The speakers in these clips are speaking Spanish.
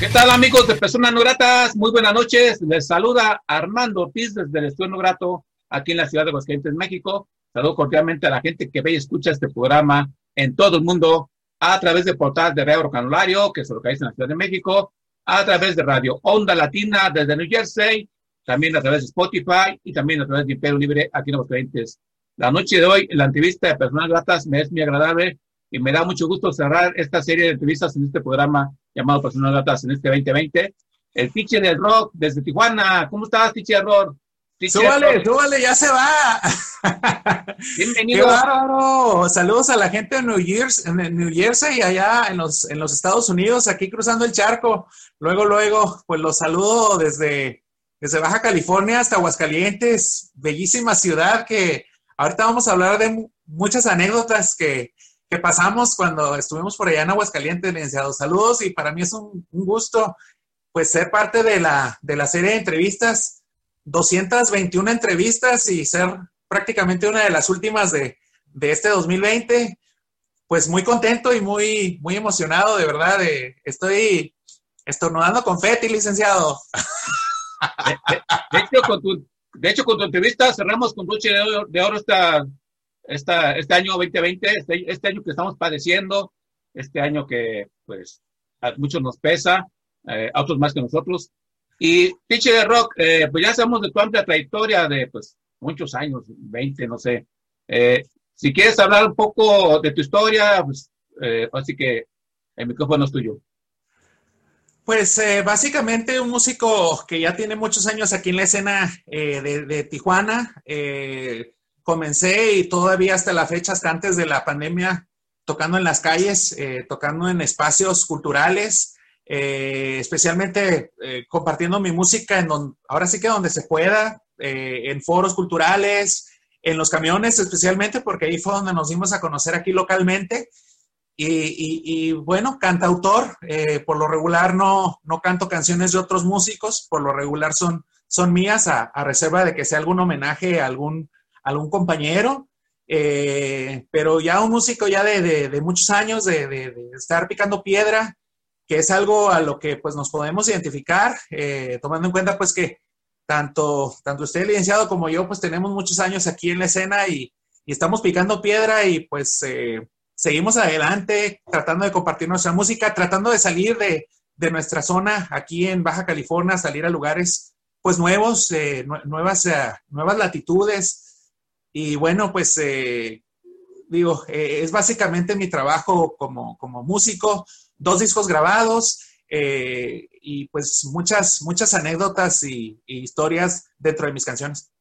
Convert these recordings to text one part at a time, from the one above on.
¿Qué tal amigos de Personas No Gratas? Muy buenas noches. Les saluda Armando Ortiz desde el Estudio No Grato aquí en la ciudad de Aguascalientes, México. Saludo cordialmente a la gente que ve y escucha este programa en todo el mundo a través de portal de Radio Canulario, que se localiza en la Ciudad de México, a través de Radio Onda Latina desde New Jersey, también a través de Spotify y también a través de Imperio Libre aquí en Aguascalientes. La noche de hoy, la entrevista de Personas Gratas me es muy agradable y me da mucho gusto cerrar esta serie de entrevistas en este programa llamado Personas Gratas en este 2020. El Tiche del Rock desde Tijuana. ¿Cómo estás, Tiche del Rock? Súbale, súbale, ya se va. Bienvenido. Qué bárbaro. Saludos a la gente de New, Year's, en New Jersey y allá en los, en los Estados Unidos, aquí cruzando el charco. Luego, luego, pues los saludo desde, desde Baja California hasta Aguascalientes. Bellísima ciudad que ahorita vamos a hablar de muchas anécdotas que, que pasamos cuando estuvimos por allá en Aguascalientes, licenciado. Saludos y para mí es un, gusto pues ser parte de la, de la serie de entrevistas, 221 entrevistas y ser prácticamente una de las últimas de, de este 2020. Pues muy contento y muy, muy emocionado, de verdad. De, estoy estornudando confeti, licenciado. De, de, hecho, con tu, de hecho, con tu entrevista cerramos con broche de oro, de oro esta, esta, este año 2020, este, este, año que estamos padeciendo, este año que pues a muchos nos pesa, eh, a otros más que nosotros. Y Tiche de Rock, eh, pues ya sabemos de tu amplia trayectoria de pues muchos años, 20, no sé. Eh, si quieres hablar un poco de tu historia, pues eh, así que el micrófono es tuyo. Pues básicamente un músico que ya tiene muchos años aquí en la escena de, de, Tijuana comencé y todavía hasta la fecha, hasta antes de la pandemia, tocando en las calles, eh, tocando en espacios culturales, eh, especialmente eh, compartiendo mi música en donde, ahora sí que donde se pueda, en foros culturales, en los camiones especialmente, porque ahí fue donde nos dimos a conocer aquí localmente. Y, y, y bueno, cantautor, por lo regular no, no canto canciones de otros músicos, por lo regular son, son mías, a, a reserva de que sea algún homenaje a algún algún compañero, eh, pero ya un músico ya de, muchos años, de, estar picando piedra, que es algo a lo que pues nos podemos identificar, eh, tomando en cuenta pues que tanto, tanto usted, licenciado, como yo, pues tenemos muchos años aquí en la escena y, y estamos picando piedra y pues eh, seguimos adelante tratando de compartir nuestra música, tratando de salir de, de nuestra zona aquí en Baja California, salir a lugares pues nuevos, eh, nuevas, nuevas latitudes, y bueno, pues eh, digo, eh, es básicamente mi trabajo como, como músico, dos discos grabados eh, y pues muchas, muchas anécdotas y, historias dentro de mis canciones.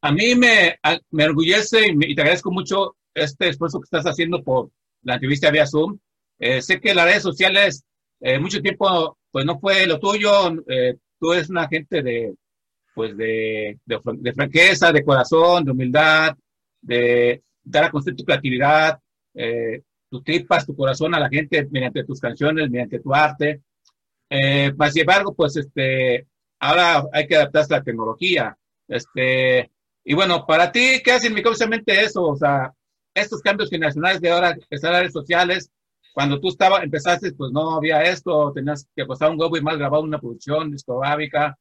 A mí me, me enorgullece y, te agradezco mucho este esfuerzo que estás haciendo por la entrevista vía Zoom. Eh, sé que las redes sociales mucho tiempo pues no fue lo tuyo, tú eres una gente de, pues de, de, de, franqueza, de corazón, de humildad, de dar a conocer tu creatividad, eh, tus tripas, tu corazón a la gente mediante tus canciones, mediante tu arte. Eh, más sin embargo, pues este, ahora hay que adaptarse a la tecnología. Este, y bueno, para ti, ¿qué hacen precisamente eso? O sea, estos cambios generacionales de ahora, estas redes sociales, cuando tú estabas, empezaste, pues no había esto, tenías que costar un huevo y más grabar una producción discográfica,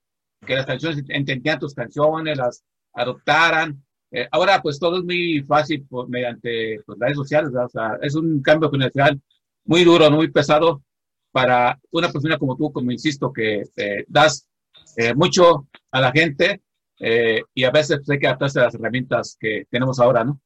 que las canciones entendían tus canciones, las adoptaran. Eh, ahora pues todo es muy fácil por, mediante pues, redes sociales, o sea, es un cambio generacional muy duro, muy pesado para una persona como tú, como insisto, que eh, das eh, mucho a la gente eh, y a veces pues, hay que adaptarse a las herramientas que tenemos ahora, ¿no?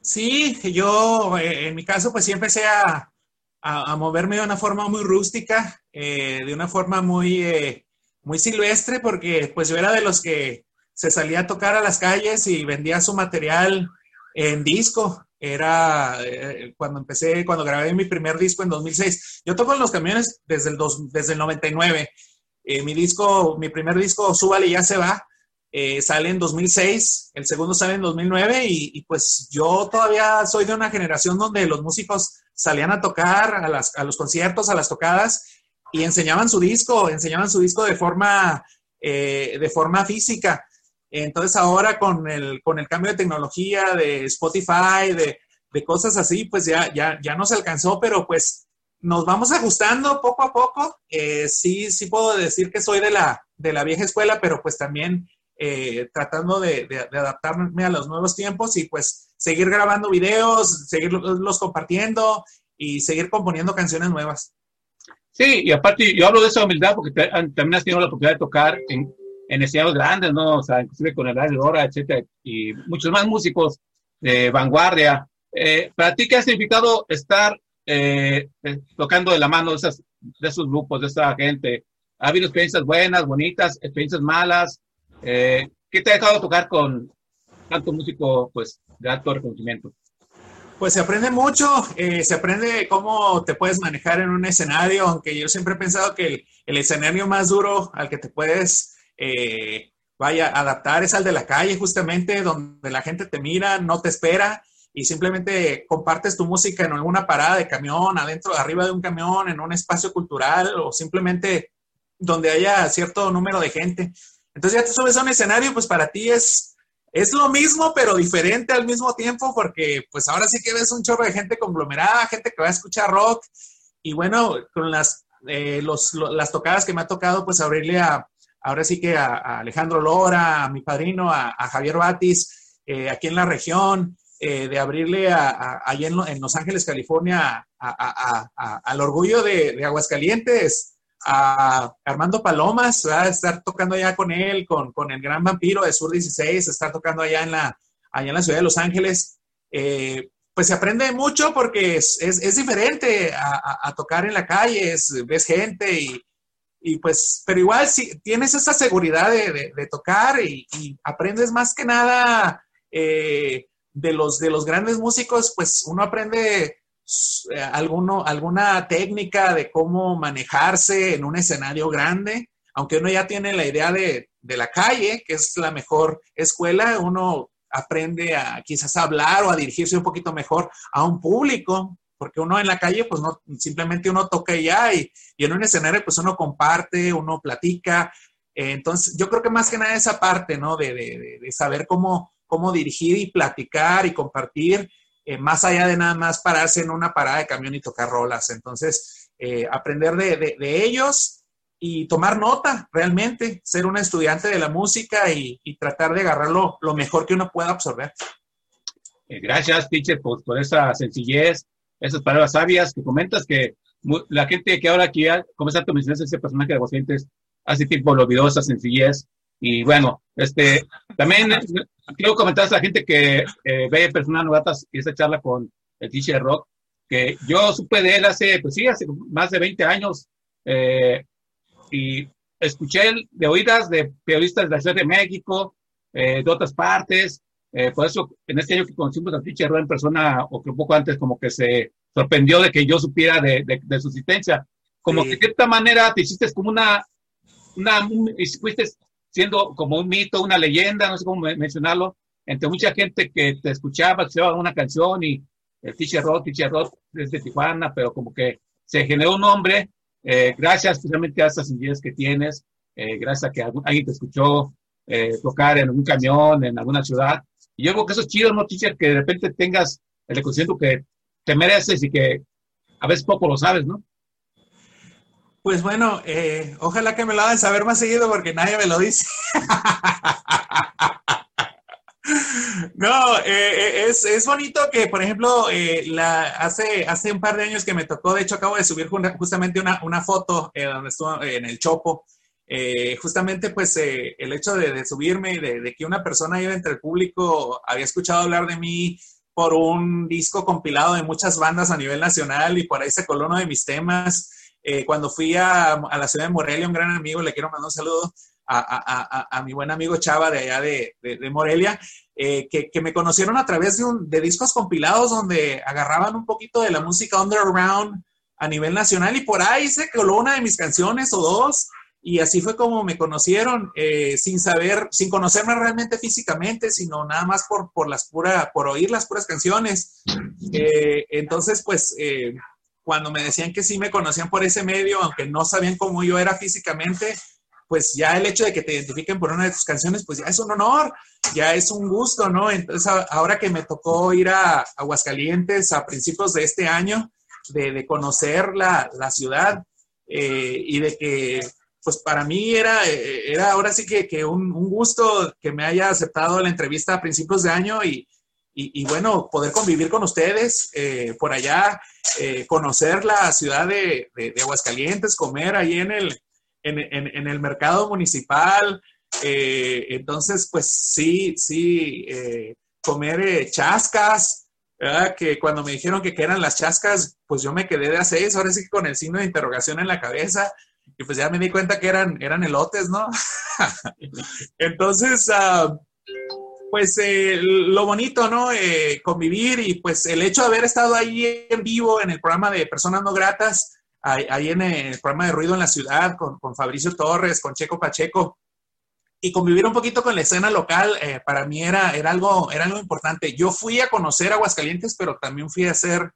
Sí, yo en mi caso pues sí empecé a, a, a moverme de una forma muy rústica, de una forma muy muy silvestre porque pues yo era de los que se salía a tocar a las calles y vendía su material en disco. era eh, cuando empecé, cuando grabé mi primer disco en 2006. Yo toco en los camiones desde el, dos, desde el 99. Eh, mi disco, mi primer disco, Súbale ya se va, eh, sale en 2006, el segundo sale en 2009 y, y, pues yo todavía soy de una generación donde los músicos salían a tocar a, las, a los conciertos, a las tocadas y enseñaban su disco, enseñaban su disco de forma, de forma física. Entonces ahora con el, con el cambio de tecnología, de Spotify, de, de cosas así, pues ya, ya, ya no se alcanzó, pero pues nos vamos ajustando poco a poco. Eh, sí, sí puedo decir que soy de la, de la vieja escuela, pero pues también eh, tratando de, de, de, adaptarme a los nuevos tiempos y pues seguir grabando videos, seguirlos compartiendo y seguir componiendo canciones nuevas. Sí, y aparte yo hablo de esa humildad porque también has tenido la oportunidad de tocar en, en escenarios grandes, ¿no? O sea, inclusive con el Dora, etcétera, y muchos más músicos de vanguardia. Eh, ¿Para ti qué ha significado estar eh, eh, tocando de la mano de, esas, de esos grupos, de esa gente? ¿Ha habido experiencias buenas, bonitas, experiencias malas? ¿Qué te ha dejado tocar con tanto músico, pues, de alto reconocimiento? Pues se aprende mucho, eh, se aprende cómo te puedes manejar en un escenario, aunque yo siempre he pensado que el, escenario más duro al que te puedes eh, vaya, adaptar es al de la calle, justamente, donde la gente te mira, no te espera y simplemente compartes tu música en alguna parada de camión, adentro, arriba de un camión, en un espacio cultural o simplemente donde haya cierto número de gente. Entonces ya te subes a un escenario, pues para ti es, es lo mismo, pero diferente al mismo tiempo, porque pues ahora sí que ves un chorro de gente conglomerada, gente que va a escuchar rock. Y bueno, con las, eh, los, las tocadas que me ha tocado, pues abrirle a, ahora sí que a, a Alejandro Lora, a mi padrino, a, a Javier Batis, eh, aquí en la región, eh, de abrirle allá en, en, Los Ángeles, California, al orgullo de, Aguascalientes, a Armando Palomas, estar tocando allá con él, con, con, el gran vampiro de Sur 16, estar tocando allá en la, allá en la ciudad de Los Ángeles. Eh, pues se aprende mucho porque es, es, es diferente a, tocar en la calle, es, ves gente y, y pues, pero igual si tienes esa seguridad de, de, tocar y, aprendes más que nada eh, de, los, de los grandes músicos, pues uno aprende alguno, alguna técnica de cómo manejarse en un escenario grande, aunque uno ya tiene la idea de, de la calle, que es la mejor escuela, uno aprende a quizás hablar o a dirigirse un poquito mejor a un público, porque uno en la calle, pues no, simplemente uno toca y ya, y, y en un escenario, pues uno comparte, uno platica. Eh, entonces, yo creo que más que nada esa parte, ¿no? De, de, de saber cómo, cómo dirigir y platicar y compartir, eh, más allá de nada más pararse en una parada de camión y tocar rolas. Entonces, eh, aprender de, ellos y tomar nota, realmente, ser un estudiante de la música y, tratar de agarrarlo lo mejor que uno pueda absorber. Gracias, teacher, por, esa sencillez esas palabras sabias que comentas que la gente que ahora aquí, como exacto mencionas ese personaje de Aguascalientes, hace tiempo lo olvidó esa sencillez. Y bueno, este, también quiero comentar a la gente que eh, ve personas novatas y esa charla con el teacher Rock, que yo supe de él hace, pues sí, hace más de 20 años, eh, y escuché de oídas de periodistas de la Ciudad de México, eh, de otras partes, eh, por eso, en este año que conocimos a Richard en persona, o que un poco antes, como que se sorprendió de que yo supiera de, de, de su existencia. Como sí. que de cierta manera te hiciste como una, una, fuiste siendo como un mito, una leyenda, no sé cómo mencionarlo, entre mucha gente que te escuchaba, escuchaba una canción y el Teacher Rock desde Tijuana, pero como que se generó un nombre, eh, gracias especialmente a esas ideas que tienes, eh, gracias a que alguien te escuchó eh, tocar en un camión, en alguna ciudad, y yo creo que eso es chido, ¿no, teacher? Que de repente tengas el reconocimiento que te mereces y que a veces poco lo sabes, ¿no? Pues bueno, eh, ojalá que me lo hagan saber más seguido porque nadie me lo dice. no, eh, es, es, bonito que, por ejemplo, eh, la, hace, hace un par de años que me tocó, de hecho acabo de subir justamente una, una foto eh, donde estuvo en el Chopo, eh, justamente pues eh, el hecho de, de subirme, de, de, que una persona iba entre el público, había escuchado hablar de mí por un disco compilado de muchas bandas a nivel nacional y por ahí se coló uno de mis temas. Eh, cuando fui a, a, la ciudad de Morelia, un gran amigo, le quiero mandar un saludo, a, mi buen amigo Chava de allá de, Morelia, eh, que, me conocieron a través de, un, de discos compilados donde agarraban un poquito de la música underground a nivel nacional y por ahí se coló una de mis canciones o dos y así fue como me conocieron, eh, sin saber, sin conocerme realmente físicamente, sino nada más por, por las pura, por oír las puras canciones. Eh, entonces, pues, eh, cuando me decían que sí me conocían por ese medio, aunque no sabían cómo yo era físicamente, pues ya el hecho de que te identifiquen por una de tus canciones, pues ya es un honor, ya es un gusto, ¿no? Entonces, ahora que me tocó ir a Aguascalientes a principios de este año, de, conocer la, la ciudad y de que pues para mí era, eh, era ahora sí que, un, gusto que me haya aceptado la entrevista a principios de año y, bueno, poder convivir con ustedes eh, por allá, eh, conocer la ciudad de, Aguascalientes, comer ahí en el, en, el mercado municipal. entonces, pues sí, sí, comer chascas, que cuando me dijeron que, que eran las chascas, pues yo me quedé de a seis, ahora sí con el signo de interrogación en la cabeza y pues ya me di cuenta que eran, eran elotes, ¿no? Entonces, ah, pues eh, lo bonito, ¿no? Eh, convivir y pues el hecho de haber estado ahí en vivo en el programa de Personas No Gratas, ahí, en el programa de Ruido en la Ciudad, con, con, Fabricio Torres, con Checo Pacheco, y convivir un poquito con la escena local, eh, para mí era, era, algo, era algo importante. Yo fui a conocer Aguascalientes, pero también fui a hacer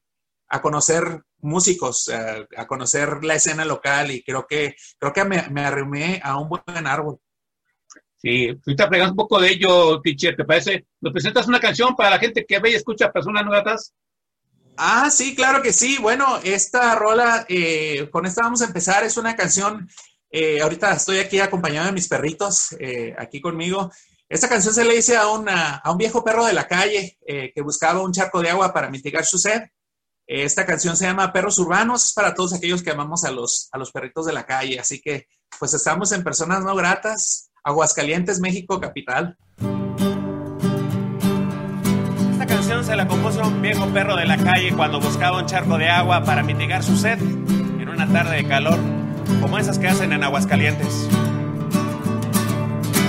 a conocer músicos, a, conocer la escena local y creo que, creo que me, me arrimé a un buen árbol. Sí, ahorita plegando un poco de ello, Teacher, ¿te parece? ¿Nos presentas una canción para la gente que ve y escucha personas nuevas? Ah, sí, claro que sí. Bueno, esta rola, eh, con esta vamos a empezar, es una canción, eh, ahorita estoy aquí acompañado de mis perritos, eh, aquí conmigo. Esta canción se le dice a, una, a un viejo perro de la calle que buscaba un charco de agua para mitigar su sed. Esta canción se llama Perros Urbanos, para todos aquellos que amamos a los, a los perritos de la calle. Así que, pues estamos en Personas No Gratas, Aguascalientes, México, capital. Esta canción se la compuso un viejo perro de la calle cuando buscaba un charco de agua para mitigar su sed en una tarde de calor, como esas que hacen en Aguascalientes.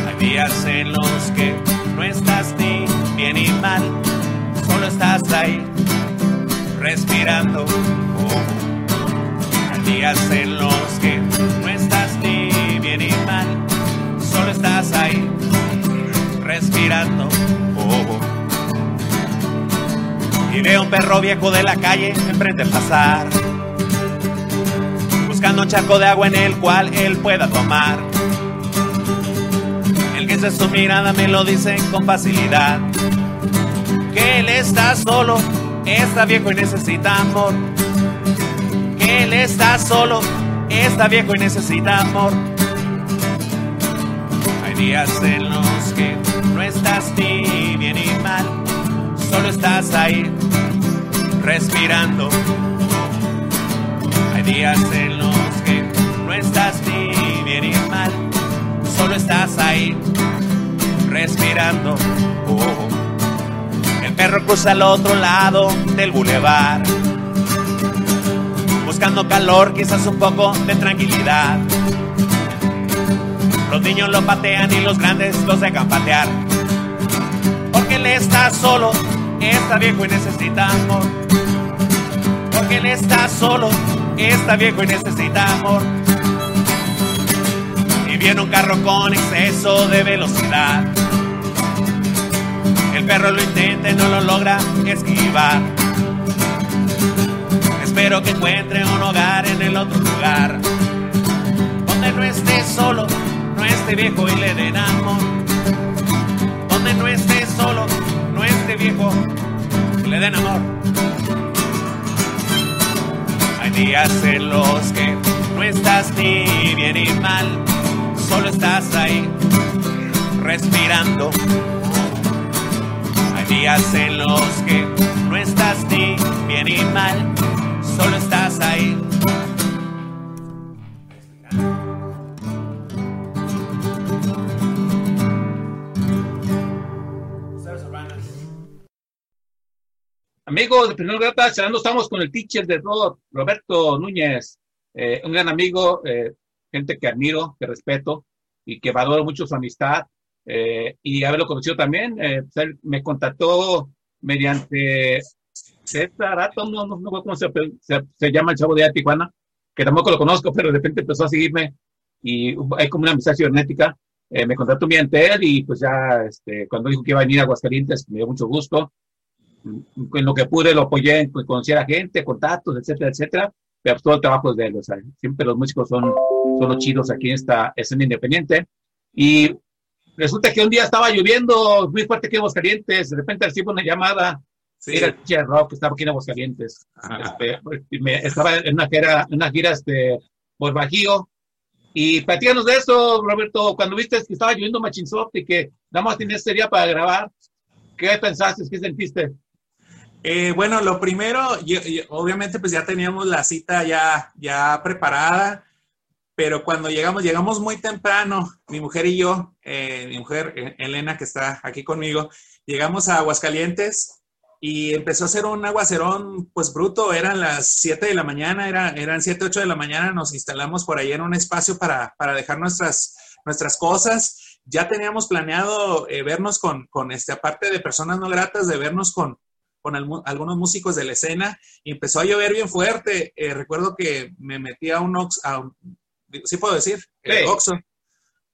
Hay días en los que no estás ni bien ni mal, solo estás ahí respirando. Hay días en los que no estás estás ahí respirando. Y veo un perro viejo de la calle enfrente pasar, buscando un charco de agua en el cual él pueda tomar. El que es su mirada me lo dice con facilidad, que él está solo está viejo y necesita amor. Que él está solo, está viejo y necesita amor. Días en los que no estás ni bien ni mal, solo estás ahí respirando. Hay días en los que no estás ni bien ni mal, solo estás ahí respirando. Oh perro cruza al otro lado del bulevar, buscando calor, quizás un poco de tranquilidad. Los niños lo patean y los grandes los dejan patear. Porque él está solo, está viejo y necesita amor. Porque él está solo, está viejo y necesita amor. Y viene un carro con exceso de velocidad el perro lo intenta y no lo logra esquivar. Espero que encuentre un hogar en el otro lugar. Donde no esté solo, esté viejo y le den amor. Donde no esté solo, no esté viejo le den amor. Hay días en los que no estás ni bien ni mal, solo estás ahí respirando días en los que no estás ni bien ni mal, Amigos de Primer Grata, charlando estamos con el teacher de Roberto Núñez, eh, un gran amigo, eh, gente que admiro, que respeto. y que valoro mucho su amistad eh, y haberlo conocido también. Eh, pues, él me contactó mediante César no, no, no, cómo se, se, llama el chavo de Tijuana, que tampoco lo conozco, pero de repente empezó a seguirme y hay como una amistad cibernética. Eh, me contactó mediante él y pues ya este, cuando dijo que iba a venir a Aguascalientes, me dio mucho gusto. En lo que pude lo apoyé pues, conocer a gente, contactos, etcétera, etcétera. Pero todo el trabajo es de él. O sea, siempre los músicos son, son los chidos aquí en esta escena independiente. Y resulta que un día estaba lloviendo muy fuerte aquí en Aguascalientes. De repente recibo una llamada Sí. Era el Rock, estaba aquí en Aguascalientes. Este, estaba en una gira, una gira este, por Bajío. Y platícanos de eso, Roberto, cuando viste que estaba lloviendo Machinsoft y que nada más tenías ese día para grabar, ¿qué pensaste? ¿Qué sentiste? Eh, bueno, lo primero, obviamente pues ya teníamos la cita ya, ya preparada, pero cuando llegamos, llegamos muy temprano, mi mujer y yo, eh, mi mujer eh, Elena que está aquí conmigo, llegamos a Aguascalientes y empezó a ser un aguacerón pues bruto, eran las 7 de la mañana, era, eran 7, 8 de la mañana, nos instalamos por ahí en un espacio para, para dejar nuestras, nuestras cosas. Ya teníamos planeado vernos con, con, este, aparte de personas no gratas, de vernos con, con algunos músicos de la escena y empezó a llover bien fuerte. Eh, recuerdo que me metí a un Ox, ¿sí puedo decir? Sí. Oxxo.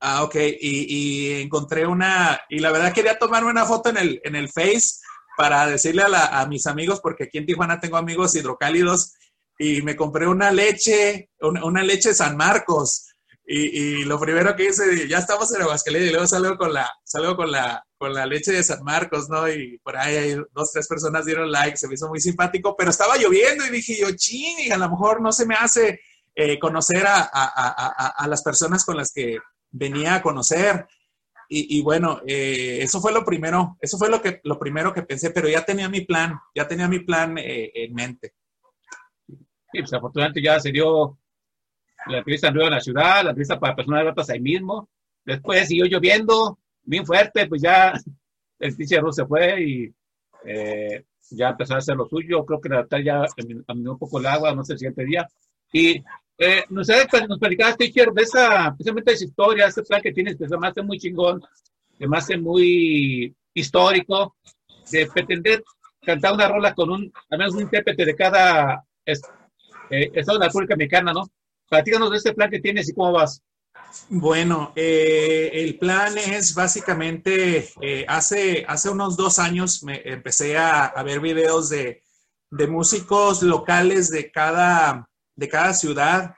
Ah, ok, y, y, encontré una, y la verdad quería tomarme una foto en el, en el Face, para decirle a, mis amigos, porque aquí en Tijuana tengo amigos hidrocálidos, y me compré una leche, una, leche San Marcos. Y, lo primero que hice, ya estamos en Aguascalientes, y luego salgo con la, salgo con la, con la leche de San Marcos, ¿no? Y por ahí hay dos, tres personas dieron like, se me hizo muy simpático, pero estaba lloviendo y dije yo, ching, a lo mejor no se me hace eh, conocer a, a, las personas con las que venía a conocer. Y, bueno, eh, eso fue lo primero, eso fue lo, que, lo primero que pensé, pero ya tenía mi plan, ya tenía mi plan eh, en mente. Sí, pues afortunadamente ya se dio la entrevista en la ciudad, la entrevista para personas gratas ahí mismo. Después siguió lloviendo bien fuerte, pues ya el Ruth se fue y eh, ya empezó a hacer lo suyo. Creo que la verdad ya caminó un poco el agua, no sé, el siguiente día. Y eh, nos, nos platicaste, teacher, de esa, precisamente esa historia, ese plan que tienes, que se me hace muy chingón, se me hace muy histórico, de pretender cantar una rola con un, al menos un intérprete de cada eh, estado de la República Mexicana, ¿no? Platícanos de ese plan que tienes y cómo vas. Bueno, eh, el plan es básicamente, eh, hace, hace unos dos años me empecé a, a ver videos de, de músicos locales de cada, de cada ciudad.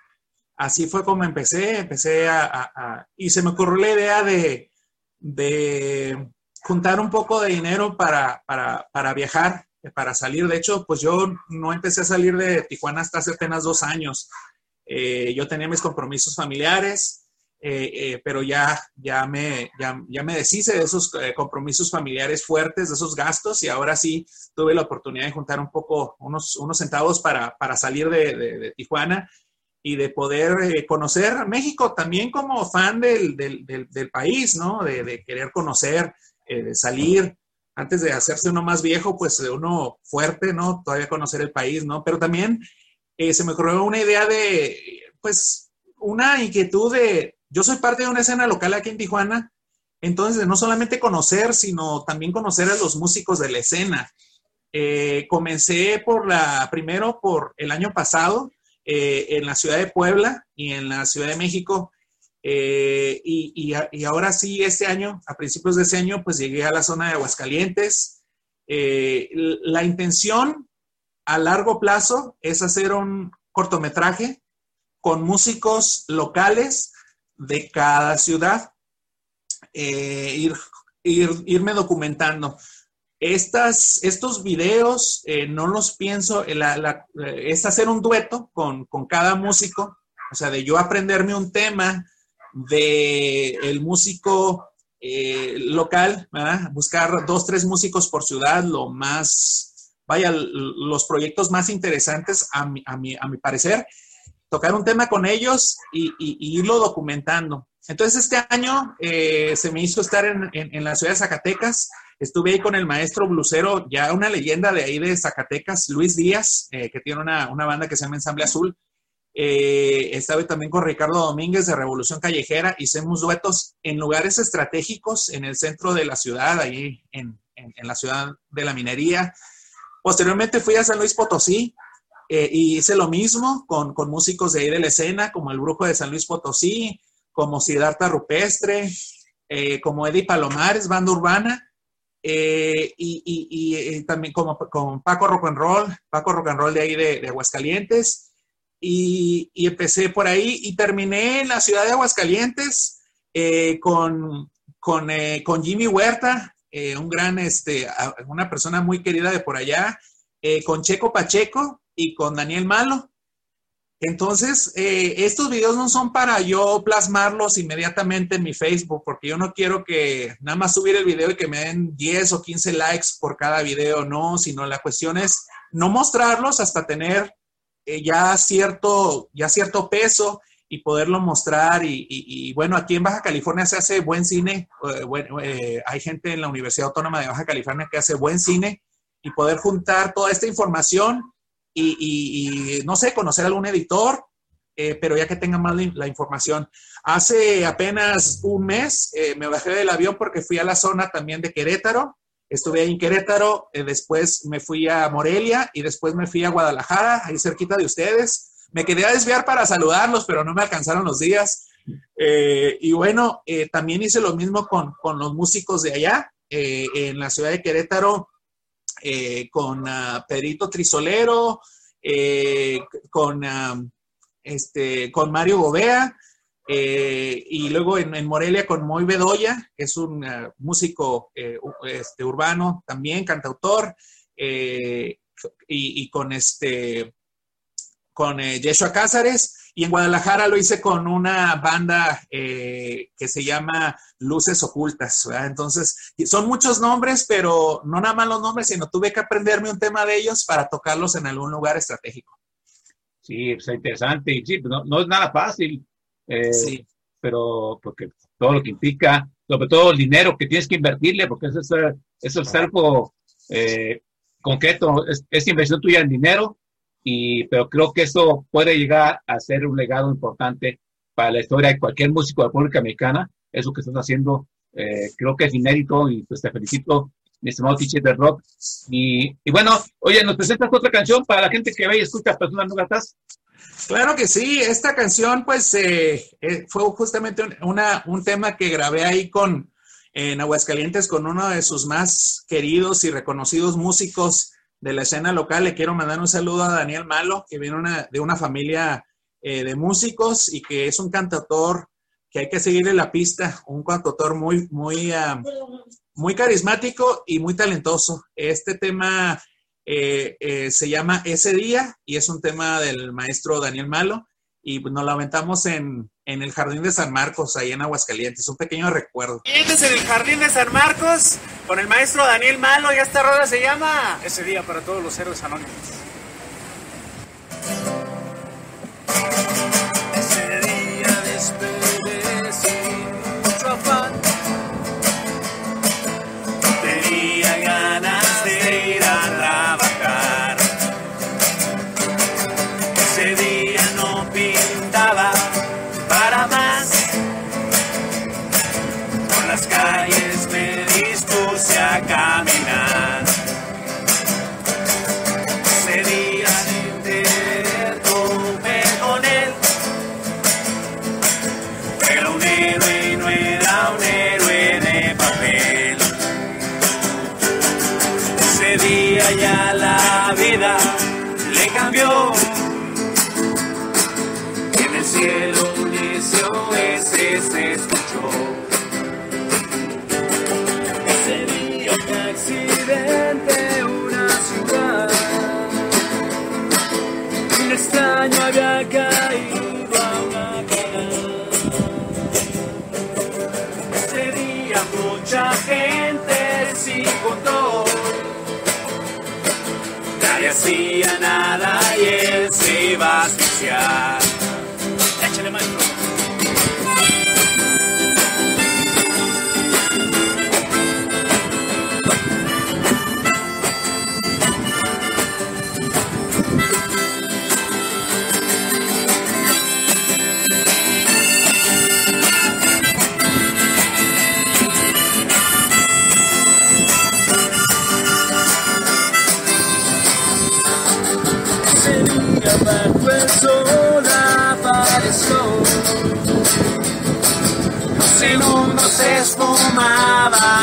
Así fue como empecé, empecé a, y se me ocurrió la idea de, de juntar un poco de dinero para, para, viajar, para salir. De hecho, pues yo no empecé a salir de Tijuana hasta hace apenas dos años. Eh, yo tenía mis compromisos familiares, eh, eh, pero ya, ya, me, ya, me deshice de esos compromisos familiares fuertes, de esos gastos, y ahora sí tuve la oportunidad de juntar un poco, unos, unos centavos para, salir de, Tijuana y de poder conocer México también como fan del, país, ¿no? De, querer conocer, de salir. Antes de hacerse uno más viejo, pues uno fuerte, ¿no? Todavía conocer el país, ¿no? Pero también se me ocurrió una idea de, pues, una inquietud de, yo soy parte de una escena local aquí en Tijuana, entonces no solamente conocer, sino también conocer a los músicos de la escena. Eh, comencé por la, primero por el año pasado eh, en la ciudad de Puebla y en la Ciudad de México. Eh, y, ahora sí, este año, a principios de ese año, pues llegué a la zona de Aguascalientes. la intención a largo plazo es hacer un cortometraje con músicos locales de cada ciudad, eh, ir, irme documentando. Estas, estos videos eh, no los pienso, eh, es hacer un dueto con, cada músico, o sea, de yo aprenderme un tema de el músico local, buscar dos, tres músicos por ciudad, lo más, vaya, los proyectos más interesantes a mi, a mi, a mi parecer, tocar un tema con ellos y, irlo documentando. Entonces, este año eh, se me hizo estar en, la ciudad de Zacatecas. Estuve ahí con el maestro blusero, ya una leyenda de ahí de Zacatecas, Luis Díaz, eh, que tiene una, banda que se llama Ensamble Azul. Eh, estaba también con Ricardo Domínguez de Revolución Callejera. Hicimos duetos en lugares estratégicos en el centro de la ciudad, ahí en, la ciudad de la minería. Posteriormente fui a San Luis Potosí eh, y hice lo mismo con, músicos de ahí de la escena, como el Brujo de San Luis Potosí, como Siddhartha Rupestre, eh, como Eddie Palomares, banda urbana. y, también como con Paco Rock and Roll, Paco Rock and Roll de ahí de Aguascalientes, y, empecé por ahí y terminé en la ciudad de Aguascalientes eh, con, con, eh, con, Jimmy Huerta, eh, un gran, este, una persona muy querida de por allá, con Checo Pacheco y con Daniel Malo. Entonces, estos videos no son para yo plasmarlos inmediatamente en mi Facebook, porque yo no quiero que nada más subir el video y que me den 10 o 15 likes por cada video, no, sino la cuestión es no mostrarlos hasta tener eh, ya, cierto, ya cierto peso y poderlo mostrar. Y, bueno, aquí en Baja California se hace buen cine. Eh, bueno, eh, hay gente en la Universidad Autónoma de Baja California que hace buen cine y poder juntar toda esta información y, no sé, conocer algún editor, pero ya que tenga más la, información. Hace apenas un mes me bajé del avión porque fui a la zona también de Querétaro Estuve ahí en Querétaro, eh, después me fui a Morelia y después me fui a Guadalajara, ahí cerquita de ustedes. Me quedé a desviar para saludarlos, pero no me alcanzaron los días. Eh, y bueno, eh, también hice lo mismo con, los músicos de allá, en la ciudad de Querétaro, con uh, Pedrito Trisolero, con, este, con Mario Gobea, eh, y luego en, Morelia con Moy Bedoya, que es un eh, músico eh, este, urbano también, cantautor, y, con este con Yeshua Cázares. Y en Guadalajara lo hice con una banda que se llama Luces Ocultas. Entonces, son muchos nombres, pero no nada más los nombres, sino tuve que aprenderme un tema de ellos para tocarlos en algún lugar estratégico. Sí, pues, es interesante. Sí, no, no es nada fácil eh, sí. Pero porque todo lo que implica, sobre todo el dinero que tienes que invertirle, porque eso es, eso es algo eh, concreto, es, inversión tuya en dinero, y, pero creo que eso puede llegar a ser un legado importante para la historia de cualquier músico de la República Mexicana. Eso que estás haciendo, eh, creo que es inédito y pues te felicito, mi estimado teacher de rock. Y, y, bueno, oye, ¿nos presentas otra canción para la gente que ve y escucha Personas No Gatas? Claro que sí, esta canción pues eh, eh, fue justamente un, tema que grabé ahí con en Aguascalientes con uno de sus más queridos y reconocidos músicos de la escena local. Le quiero mandar un saludo a Daniel Malo, que viene de una familia eh, de músicos y que es un cantautor que hay que seguirle la pista, un cantautor muy, muy, ah, muy carismático y muy talentoso. Este tema eh, eh, se llama Ese Día y es un tema del maestro Daniel Malo y nos lo aventamos en, el Jardín de San Marcos, ahí en Aguascalientes, un pequeño recuerdo. Este es el Jardín de San Marcos con el maestro Daniel Malo y esta rola se llama Ese Día para todos los héroes anónimos. Ese día desperté hacía nada y él se iba a asfixiar.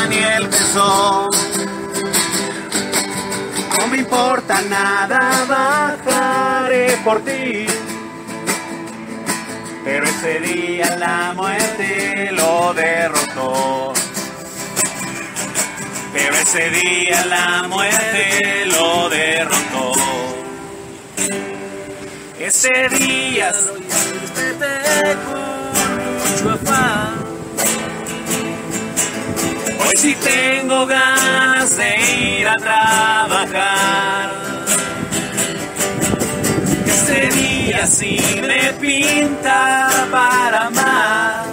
Ni el peso. No me importa nada, bajaré por ti. Pero ese día la muerte lo derrotó. Pero ese día la muerte lo derrotó. Ese día soy desperté con mucho afán. Hoy sí tengo ganas de ir a trabajar. Ese día sí me pinta para más.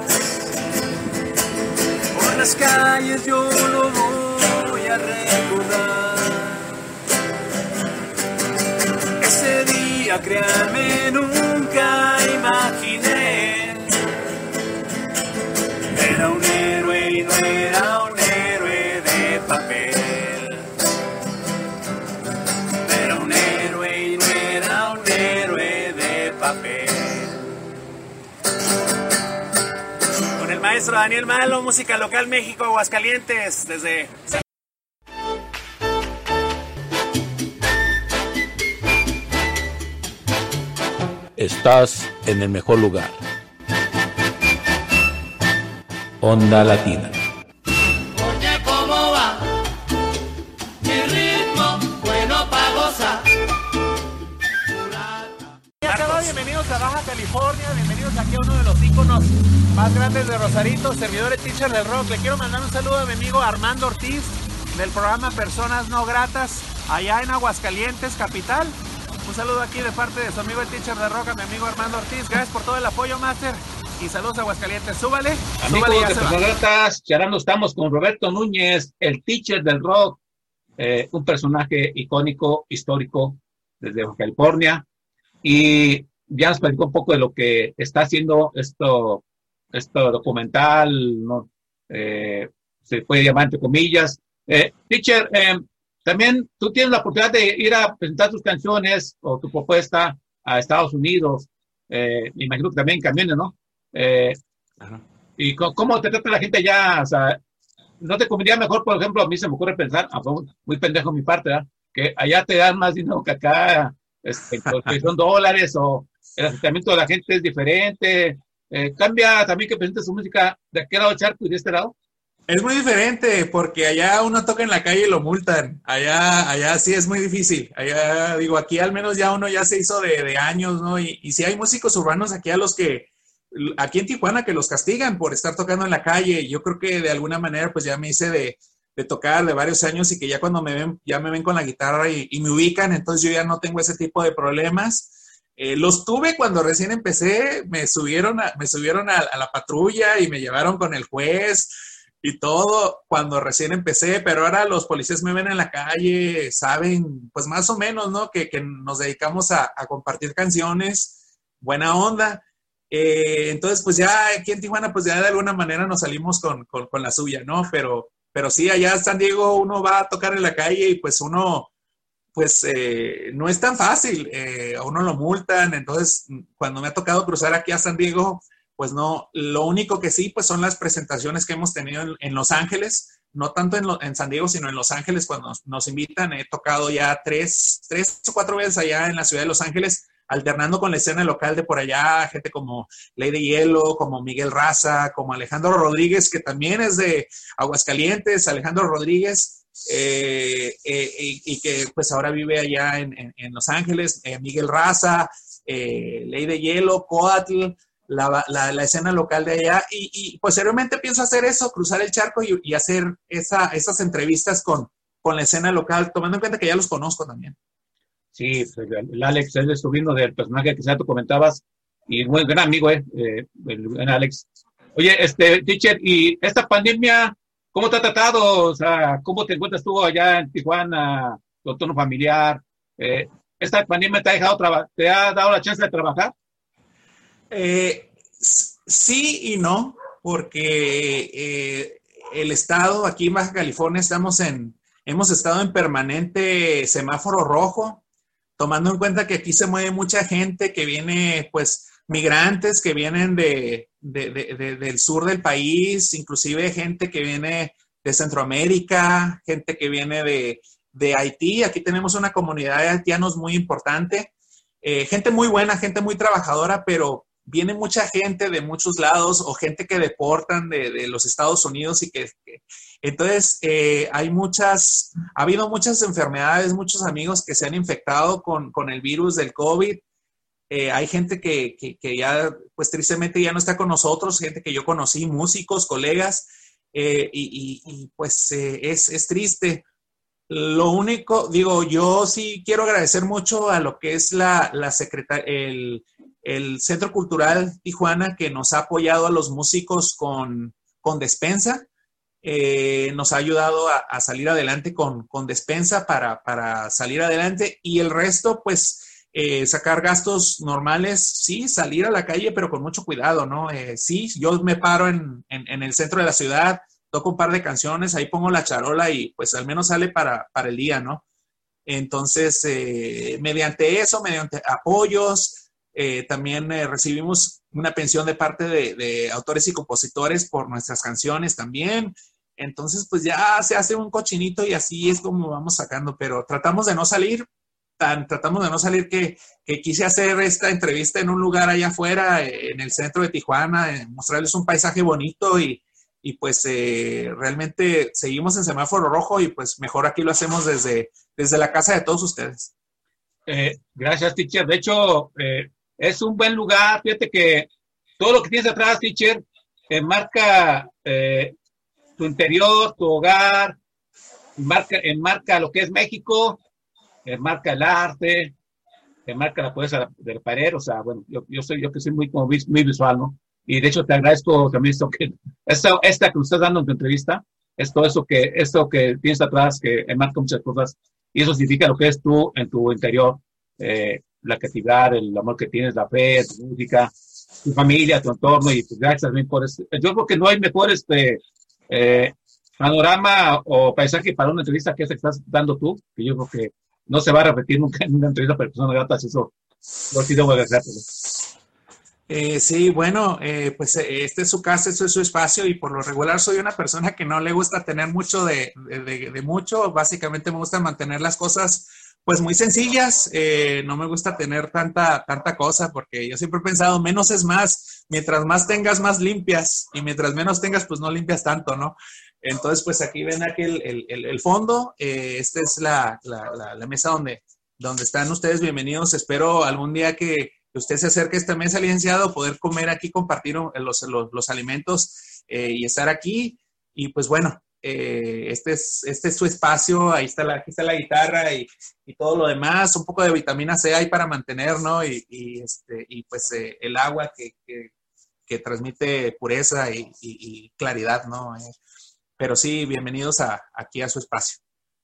Por las calles yo lo voy a recordar. Ese día, créanme, nunca imaginé. Era un héroe y no era un maestro Daniel Malo, música local México, Aguascalientes, desde Estás en el mejor lugar. Onda Latina. A Baja California, bienvenidos aquí a uno de los íconos más grandes de Rosarito, servidores teacher del rock. Le quiero mandar un saludo a mi amigo Armando Ortiz del programa Personas No Gratas allá en Aguascalientes, capital. Un saludo aquí de parte de su amigo el teacher de rock, a mi amigo Armando Ortiz. Gracias por todo el apoyo, Master. Y saludos a Aguascalientes. Súbale. Amigos súbale, de. Personas charlando estamos con Roberto Núñez, el teacher del rock, eh, un personaje icónico, histórico desde California. Y ya nos platicó un poco de lo que está haciendo esto, esto documental, ¿no? Eh, se puede llamar entre comillas. Eh, teacher, eh, también tú tienes la oportunidad de ir a presentar tus canciones o tu propuesta a Estados Unidos. Eh, me imagino que también camiones, ¿no? Eh, ¿Y co- cómo te trata la gente allá? O sea, ¿no te convendría mejor, por ejemplo, a mí se me ocurre pensar, a lo mejor muy pendejo mi parte, ¿verdad? que allá te dan más dinero que acá, este, porque son dólares o el acercamiento de la gente es diferente? Eh, ¿Cambia también que presentes su música de aquel lado charco y de este lado? Es muy diferente porque allá uno toca en la calle y lo multan. Allá, allá sí es muy difícil. Allá, digo, aquí al menos ya uno ya se hizo de, de años, ¿no? Y, y sí hay músicos urbanos aquí a los que, aquí en Tijuana, que los castigan por estar tocando en la calle. Yo creo que de alguna manera, pues ya me hice de, de tocar de varios años y que ya cuando me ven, ya me ven con la guitarra y, y me ubican, entonces yo ya no tengo ese tipo de problemas. Eh, los tuve cuando recién empecé, me subieron, a, me subieron a, la patrulla y me llevaron con el juez y todo cuando recién empecé, pero ahora los policías me ven en la calle, saben, pues más o menos, ¿no? Que, que nos dedicamos a, compartir canciones, buena onda. Eh, entonces, pues ya aquí en Tijuana, pues ya de alguna manera nos salimos con, con, con, la suya, ¿no? Pero, pero sí, allá en San Diego uno va a tocar en la calle y pues uno, pues eh, no es tan fácil, eh, a uno lo multan, entonces cuando me ha tocado cruzar aquí a San Diego, pues no, lo único que sí, pues son las presentaciones que hemos tenido en, Los Ángeles, no tanto en, en, San Diego, sino en Los Ángeles cuando nos, nos, invitan. He tocado ya tres, tres o cuatro veces allá en la ciudad de Los Ángeles, alternando con la escena local de por allá, gente como Lady Hielo, como Miguel Raza, como Alejandro Rodríguez, que también es de Aguascalientes, Alejandro Rodríguez, eh, eh, y, que pues ahora vive allá en, en, Los Ángeles, eh, Miguel Raza, Lady Hielo, Coatl, la, la, escena local de allá y, y, posteriormente pienso hacer eso, cruzar el charco y, y hacer esa, esas entrevistas con, con, la escena local, tomando en cuenta que ya los conozco también. Sí, pues, el Alex es el sobrino del personaje que ya tú comentabas y un gran amigo, eh, eh el, Alex. Oye, este, teacher, ¿y esta pandemia cómo te ha tratado? O sea, ¿cómo te encuentras tú allá en Tijuana, tu entorno familiar? Eh, ¿Esta pandemia te ha, dejado te ha dado la chance de trabajar? Eh, sí y no, porque eh, el estado, aquí en Baja California, estamos en, hemos estado en permanente semáforo rojo, tomando en cuenta que aquí se mueve mucha gente que viene, pues, migrantes que vienen de, del sur del país, inclusive gente que viene de Centroamérica, gente que viene de, Haití. Aquí tenemos una comunidad de haitianos muy importante, eh, gente muy buena, gente muy trabajadora, pero viene mucha gente de muchos lados o gente que deportan de, los Estados Unidos y que, entonces eh, hay muchas, ha habido muchas enfermedades, muchos amigos que se han infectado con, el virus del COVID. Eh, hay gente que, ya, pues tristemente ya no está con nosotros, gente que yo conocí, músicos, colegas, eh, y, pues es, es triste. Lo único, digo, yo sí quiero agradecer mucho a lo que es la, la secretaria, el, el Centro Cultural Tijuana que nos ha apoyado a los músicos con, despensa. Eh, nos ha ayudado a, salir adelante con, despensa para, salir adelante y el resto, pues, eh, sacar gastos normales, sí, salir a la calle, pero con mucho cuidado, ¿no? Eh, sí, yo me paro en, el centro de la ciudad, toco un par de canciones, ahí pongo la charola y pues al menos sale para, para el día, ¿no? Entonces, mediante eso, mediante apoyos, eh, también eh, recibimos una pensión de parte de, autores y compositores por nuestras canciones también. Entonces, pues ya se hace un cochinito y así es como vamos sacando, pero tratamos de no salir, tratamos de no salir que, quise hacer esta entrevista en un lugar allá afuera, eh, en el centro de Tijuana, mostrarles un paisaje bonito y, pues realmente seguimos en semáforo rojo y pues mejor aquí lo hacemos desde, desde la casa de todos ustedes. gracias, teacher. De hecho, es un buen lugar. Fíjate que todo lo que tienes atrás, teacher, enmarca eh, tu interior, tu hogar, enmarca lo que es México, enmarca el arte, enmarca la poesía del pared. O sea, bueno, yo, soy yo que soy muy, muy visual, ¿no? Y de hecho te agradezco también esto que, esta, esta que estás dando en tu entrevista, es todo eso que, esto que tienes atrás, que enmarca muchas cosas, y eso significa lo que es tú en tu interior. Eh, la creatividad, el amor que tienes, la fe, tu música, tu familia, tu entorno, y pues gracias también por eso. Yo creo que no hay mejor este, eh, panorama o paisaje para una entrevista que esta que estás dando tú, que yo creo que no se va a repetir nunca en una entrevista para personas gratas, eso lo sido muy eh, sí, bueno, eh, pues eh, este es su casa, este es su espacio y por lo regular soy una persona que no le gusta tener mucho de mucho, básicamente me gusta mantener las cosas pues muy sencillas. Eh, no me gusta tener tanta, tanta cosa porque yo siempre he pensado, menos es más. Mientras más tengas, más limpias. Y mientras menos tengas, pues no limpias tanto, ¿no? Entonces, pues aquí ven aquí el, el, fondo. Eh, esta es la, la, la, mesa donde, donde están ustedes bienvenidos. Espero algún día que usted se acerque a esta mesa, licenciado, poder comer aquí, compartir los, los, los alimentos eh, y estar aquí. Y pues bueno, eh, este, es, este es su espacio, ahí está la, aquí está la guitarra y, todo lo demás, un poco de vitamina C ahí para mantener, ¿no? Y, este, y pues eh, el agua que, que, transmite pureza y, claridad, ¿no? Pero sí, bienvenidos a, aquí a su espacio.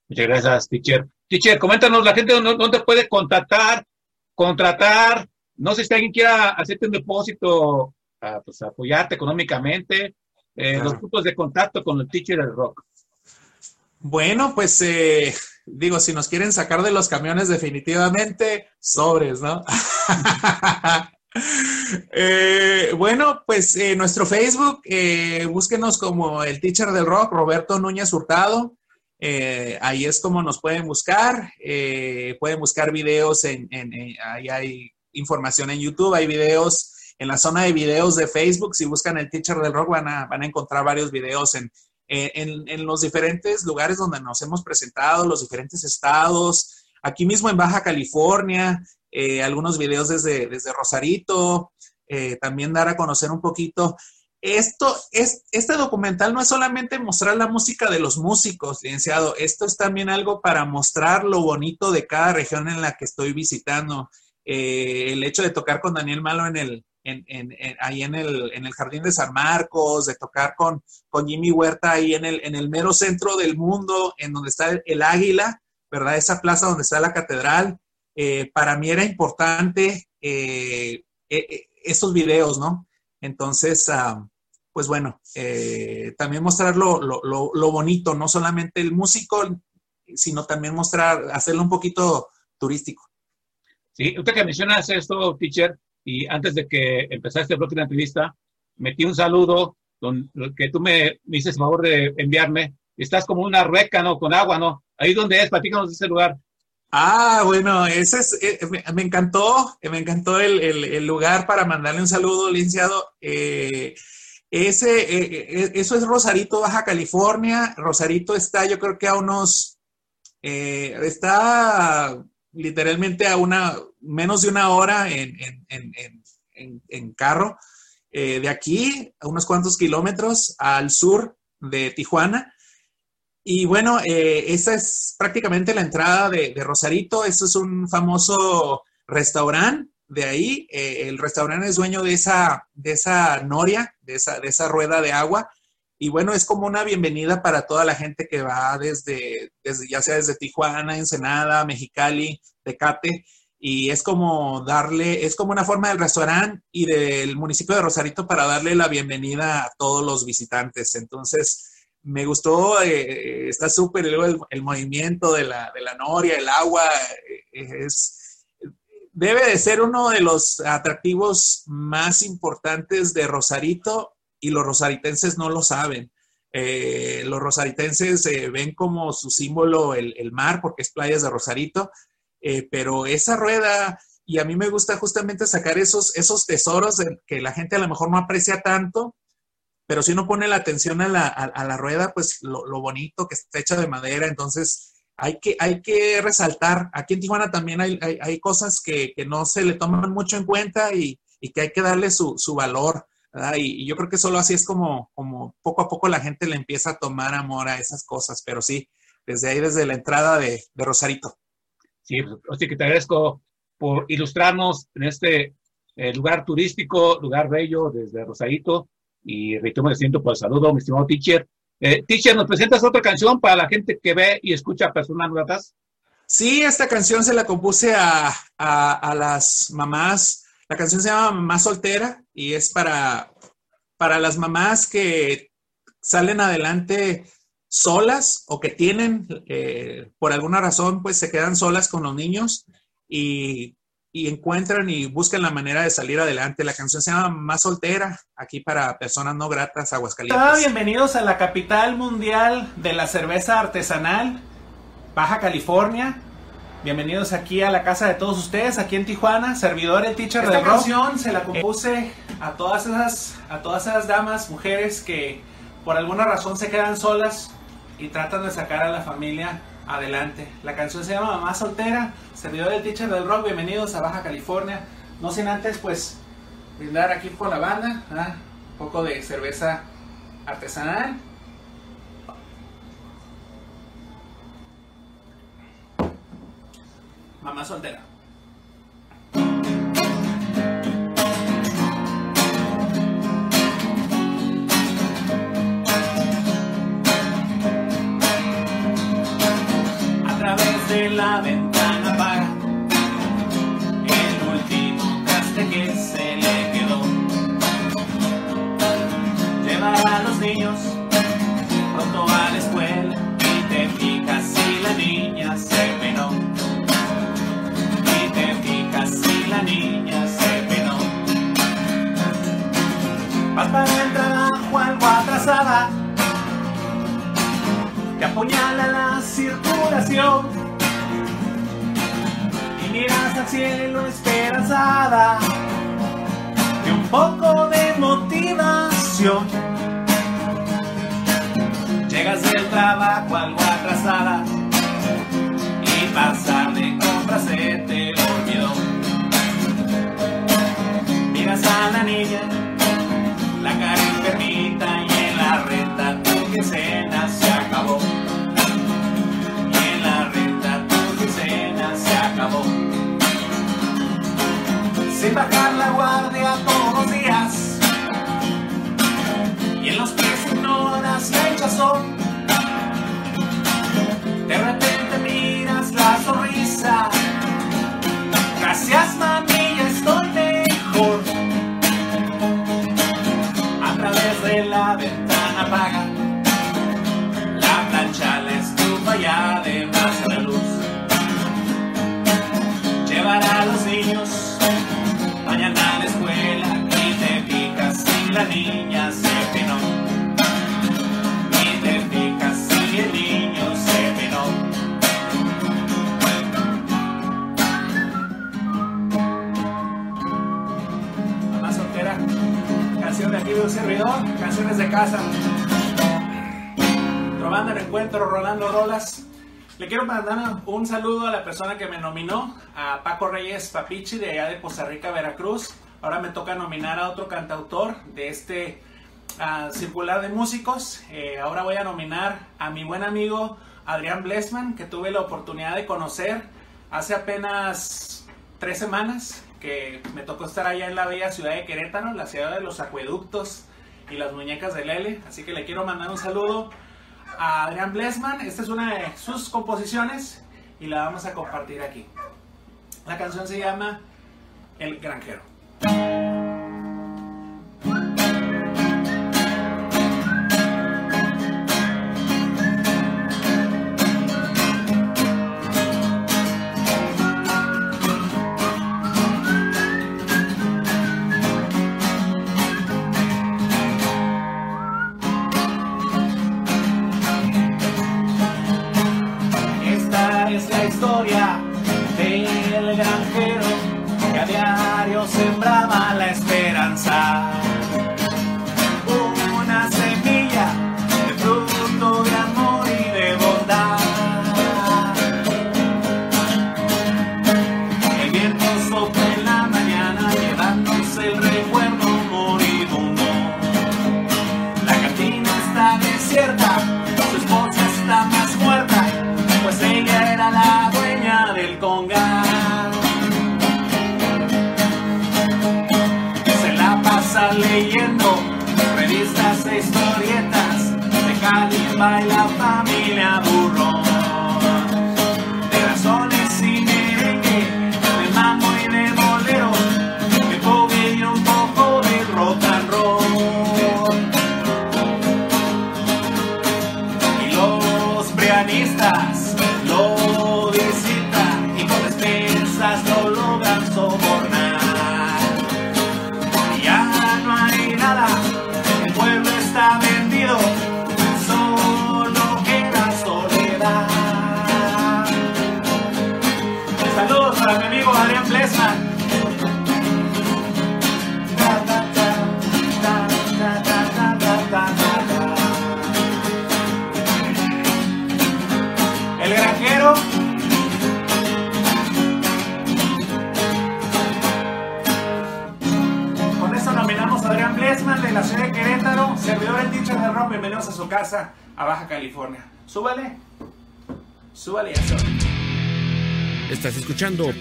Muchas gracias, teacher. Teacher, coméntanos, la gente dónde, puede contactar, contratar, no sé si alguien quiera hacerte un depósito, pues apoyarte económicamente, eh, los puntos de contacto con el teacher del rock. Bueno, pues eh, digo, si nos quieren sacar de los camiones definitivamente, sobres, ¿no? Eh, bueno, pues nuestro Facebook, búsquenos como el teacher del rock, Roberto Núñez Hurtado. ahí es como nos pueden buscar. pueden buscar videos en, ahí hay información en YouTube, hay videos en la zona de videos de Facebook, si buscan el Teacher del Rock, van a, van a encontrar varios videos en, en, los diferentes lugares donde nos hemos presentado, los diferentes estados, aquí mismo en Baja California, eh, algunos videos desde, desde Rosarito, eh, también dar a conocer un poquito. Esto es, este documental no es solamente mostrar la música de los músicos, licenciado, esto es también algo para mostrar lo bonito de cada región en la que estoy visitando. Eh, el hecho de tocar con Daniel Malo en el, en, ahí en el, en el Jardín de San Marcos, de tocar con, con Jimmy Huerta ahí en el, en el mero centro del mundo, en donde está el, Águila, ¿verdad? Esa plaza donde está la catedral. Eh, para mí era importante eh, eh, estos videos, ¿no? Entonces, ah, pues bueno, también mostrar lo, bonito, no solamente el músico, sino también mostrar, hacerlo un poquito turístico. Sí, usted que mencionas esto, teacher, y antes de que empezara este bloque de entrevista, metí un saludo don, que tú me, me hiciste favor de enviarme. Estás como una rueca, ¿no? Con agua, ¿no? Ahí donde es, platícanos de ese lugar. Ah, bueno, ese es, eh, me, encantó, me encantó el, lugar para mandarle un saludo, licenciado. Eh, ese, eh, eh, eso es Rosarito, Baja California. Rosarito está, yo creo que a unos, eh, está literalmente a una, menos de una hora en, en- carro. Eh, de aquí, a unos cuantos kilómetros al sur de Tijuana. Y bueno, eh, esa es prácticamente la entrada de, Rosarito. Eso es un famoso restaurante de ahí. Eh, el restaurante es dueño de esa, de esa noria, de esa, de esa rueda de agua. Y bueno, es como una bienvenida para toda la gente que va desde, desde ya sea desde Tijuana, Ensenada, Mexicali, Tecate. Y es como darle, es como una forma del restaurante y del municipio de Rosarito para darle la bienvenida a todos los visitantes. Entonces, me gustó, eh, está súper, el, el movimiento de la, de la noria, el agua, eh, es, debe de ser uno de los atractivos más importantes de Rosarito y los rosaritenses no lo saben. Eh, los rosaritenses eh, ven como su símbolo el, el, mar porque es playas de Rosarito, eh, pero esa rueda, y a mí me gusta justamente sacar esos, esos tesoros que la gente a lo mejor no aprecia tanto, pero si uno pone la atención a la, a, la rueda, pues lo, lo, bonito que está hecha de madera, entonces hay que, hay que resaltar. Aquí en Tijuana también hay, hay, hay cosas que, que, no se le toman mucho en cuenta y, y que hay que darle su, su valor. Y, yo creo que solo así es como, como poco a poco la gente le empieza a tomar amor a esas cosas, pero sí, desde ahí, desde la entrada de, de Rosarito. Sí, así que te agradezco por ilustrarnos en este eh, lugar turístico, lugar bello desde Rosarito y reitero me siento por el saludo, mi estimado teacher. Eh, teacher, ¿nos presentas otra canción para la gente que ve y escucha personas nuevas? Sí, esta canción se la compuse a, a, a, las mamás. La canción se llama Mamá Soltera y es para, para las mamás que salen adelante solas o que tienen, eh, por alguna razón, pues se quedan solas con los niños y y encuentran y buscan la manera de salir adelante. La canción se llama Más Soltera, aquí para personas no gratas, Aguascalientes. Hola, bienvenidos a la capital mundial de la cerveza artesanal, Baja California. Bienvenidos aquí a la casa de todos ustedes, aquí en Tijuana, servidor el teacher Esta del canción se la compuse a todas esas a todas esas damas, mujeres que por alguna razón se quedan solas y tratan de sacar a la familia adelante. La canción se llama Mamá Soltera, servidor del Teacher del Rock, bienvenidos a Baja California. No sin antes, pues, brindar aquí con la banda, un poco de cerveza artesanal. Mamá Soltera. La ventana para el último traste que se le quedó. Llevar a los niños pronto a la escuela y te fijas si la niña se penó. Y te fijas si la niña se penó. Vas para el trabajo algo atrasada. Te apuñala la circulación miras al cielo esperanzada de un poco de motivación. Llegas del trabajo algo atrasada y pasar de compras se te olvidó. Miras a la niña, la cara enfermita y en la renta tu quincena se acabó. Sin bajar la guardia todos los días. Y en los pies ignoras la hinchazón. De repente miras la sonrisa. Gracias mami, ya estoy mejor. A través de la ventana apaga. La plancha, la estufa ya niña se peinó. Y te fijas si el niño se peinó. Mamá soltera, canción de aquí de un servidor, canciones de casa. Robando el encuentro, Rolando Rolas. Le quiero mandar un saludo a la persona que me nominó, a Paco Reyes Papichi de allá de Poza Rica, Veracruz. Ahora me toca nominar a otro cantautor de este ah, circular de músicos. Eh, ahora voy a nominar a mi buen amigo Adrián Blesman, que tuve la oportunidad de conocer hace apenas tres semanas, que me tocó estar allá en la bella ciudad de Querétaro, la ciudad de los acueductos y las muñecas de Lele. Así que le quiero mandar un saludo a Adrián Blesman. Esta es una de sus composiciones y la vamos a compartir aquí. La canción se llama El Granjero. Thank you.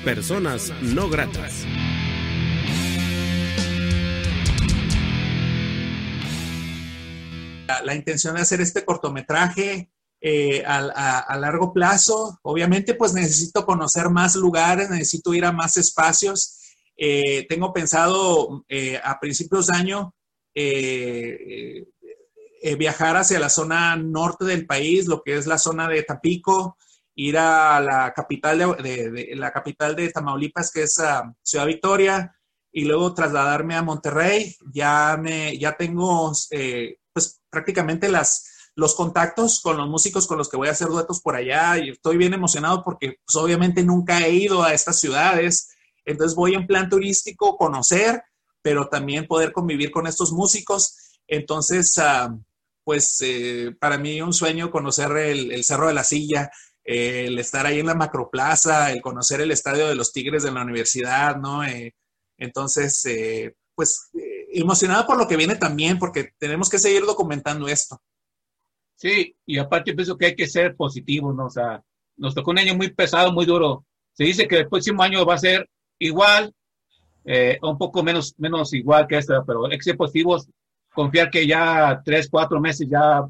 Personas No Gratas. la, intención de hacer este cortometraje eh, a, largo plazo. Obviamente, pues necesito conocer más lugares, necesito ir a más espacios. Eh, tengo pensado eh, a principios de año viajar hacia la zona norte del país, lo que es la zona de Tampico, ir a la capital de, de- de- la capital de Tamaulipas, que es ah, Ciudad Victoria, y luego trasladarme a Monterrey. Ya me, ya tengo eh, pues prácticamente las, los contactos con los músicos con los que voy a hacer duetos por allá y estoy bien emocionado porque pues, obviamente nunca he ido a estas ciudades, entonces voy en plan turístico, conocer, pero también poder convivir con estos músicos. Entonces, ah, pues eh, para mí un sueño conocer el, el Cerro de la Silla, el estar ahí en la Macroplaza, el conocer el estadio de los Tigres de la universidad, ¿no? Eh, entonces, eh, pues eh, emocionado por lo que viene también, porque tenemos que seguir documentando esto. Sí, y aparte pienso que hay que ser positivos, ¿no? O sea, nos tocó un año muy pesado, muy duro. Se dice que el próximo año va a ser igual, eh, un poco menos, menos igual que este, pero hay que ser positivos, confiar que ya tres, cuatro meses ya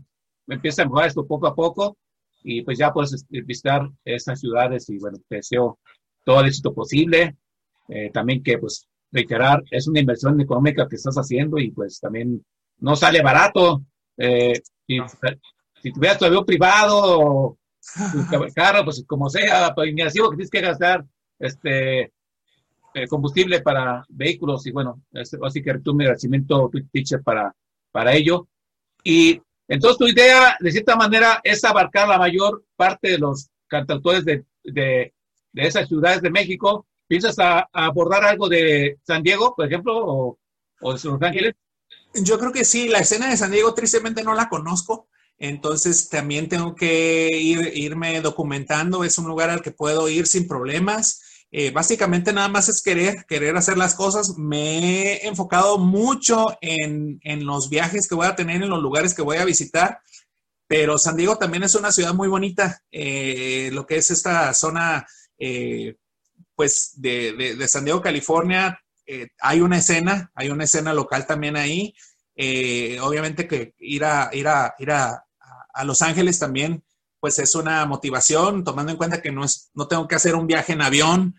empieza a mejorar esto poco a poco y pues ya puedes este, visitar estas ciudades y bueno, te deseo todo el éxito posible. Eh, también que pues reiterar, es una inversión económica que estás haciendo y pues también no sale barato. Eh, y, si tuvieras tu avión privado o tu carro, pues como sea, pues así que tienes que gastar, este, eh, combustible para vehículos y bueno, así que tu agradecimiento, teacher, para, para ello. Y entonces tu idea, de cierta manera, es abarcar la mayor parte de los cantautores de, de, esas ciudades de México. ¿Piensas a, abordar algo de San Diego, por ejemplo, o, o de Los Ángeles? Yo creo que sí, la escena de San Diego tristemente no la conozco, entonces también tengo que ir, irme documentando, es un lugar al que puedo ir sin problemas. Eh, básicamente nada más es querer, querer hacer las cosas. Me he enfocado mucho en, en, los viajes que voy a tener, en los lugares que voy a visitar, pero San Diego también es una ciudad muy bonita. Eh, lo que es esta zona, eh, pues, de, de, de, San Diego, California, hay una escena, hay una escena local también ahí. obviamente que ir a, ir a, ir a, a Los Ángeles también pues es una motivación, tomando en cuenta que no, es, no tengo que hacer un viaje en avión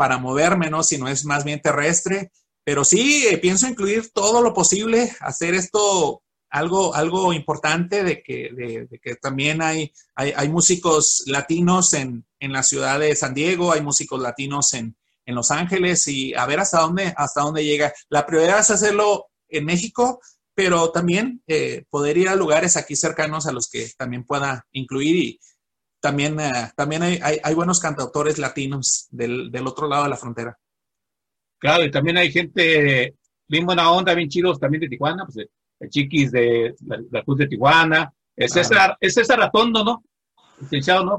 para moverme, ¿no? Sino es más bien terrestre. Pero sí, eh, pienso incluir todo lo posible, hacer esto algo, algo importante de que, de, que también hay, hay, músicos latinos en, en, la ciudad de San Diego, hay músicos latinos en, en Los Ángeles y a ver hasta dónde, hasta dónde llega. La prioridad es hacerlo en México, pero también eh, poder ir a lugares aquí cercanos a los que también pueda incluir y también, eh, también hay, hay, buenos cantautores latinos del, del, otro lado de la frontera. Claro, y también hay gente bien buena onda, bien chidos también de Tijuana, pues el Chiquis de la, Cruz de Tijuana, es César, es César Atondo, ¿no? Licenciado, ¿no?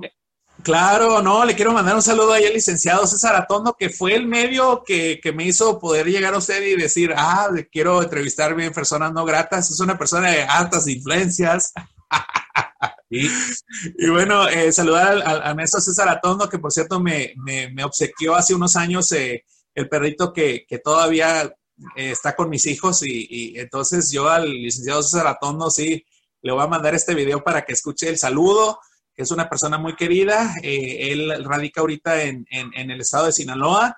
Claro, no, le quiero mandar un saludo ahí al licenciado César Atondo, que fue el medio que, que, me hizo poder llegar a usted y decir, ah, quiero entrevistarme en personas no gratas. Es una persona de altas influencias. Y, bueno, eh, saludar al, al, maestro César Atondo, que por cierto me, me, obsequió hace unos años eh, el perrito que, que todavía eh, está con mis hijos. Y, entonces yo al licenciado César Atondo, sí, le voy a mandar este video para que escuche el saludo que es una persona muy querida. Eh, él radica ahorita en, en, el estado de Sinaloa.